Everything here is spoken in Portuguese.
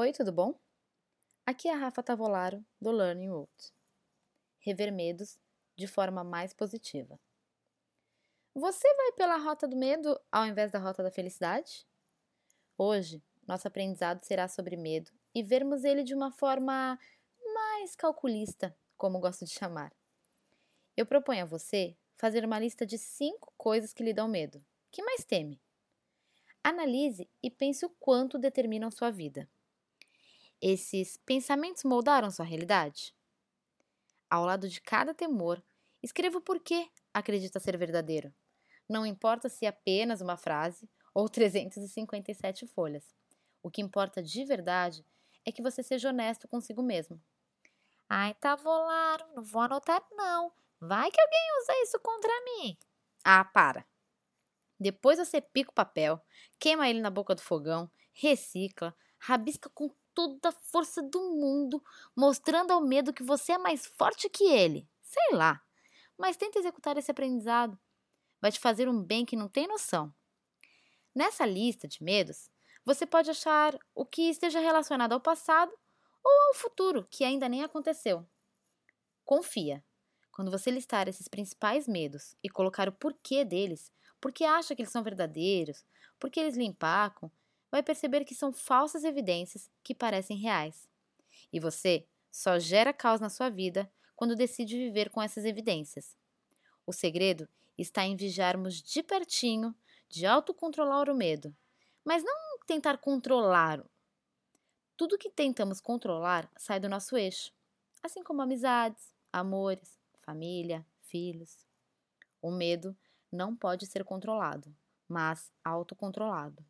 Oi, tudo bom? Aqui é a Rafa Tavolaro, do Learning Root. Rever medos de forma mais positiva. Você vai pela rota do medo ao invés da rota da felicidade? Hoje, nosso aprendizado será sobre medo e vermos ele de uma forma mais calculista, como gosto de chamar. Eu proponho a você fazer uma lista de cinco coisas que lhe dão medo. Que mais teme? Analise e pense o quanto determinam sua vida. Esses pensamentos moldaram sua realidade? Ao lado de cada temor, escreva o porquê acredita ser verdadeiro. Não importa se é apenas uma frase ou 357 folhas. O que importa de verdade é que você seja honesto consigo mesmo. Ai, Tavolaro, não vou anotar não. Vai que alguém usa isso contra mim. Ah, para! Depois você pica o papel, queima ele na boca do fogão, recicla, rabisca com toda a força do mundo, mostrando ao medo que você é mais forte que ele. Sei lá. Mas tenta executar esse aprendizado. Vai te fazer um bem que não tem noção. Nessa lista de medos, você pode achar o que esteja relacionado ao passado ou ao futuro que ainda nem aconteceu. Confia. Quando você listar esses principais medos e colocar o porquê deles, porque acha que eles são verdadeiros, porque eles lhe empacam, vai perceber que são falsas evidências que parecem reais. E você só gera caos na sua vida quando decide viver com essas evidências. O segredo está em vigiarmos de pertinho, de autocontrolar o medo, mas não tentar controlar. Tudo que tentamos controlar sai do nosso eixo, assim como amizades, amores, família, filhos. O medo não pode ser controlado, mas autocontrolado.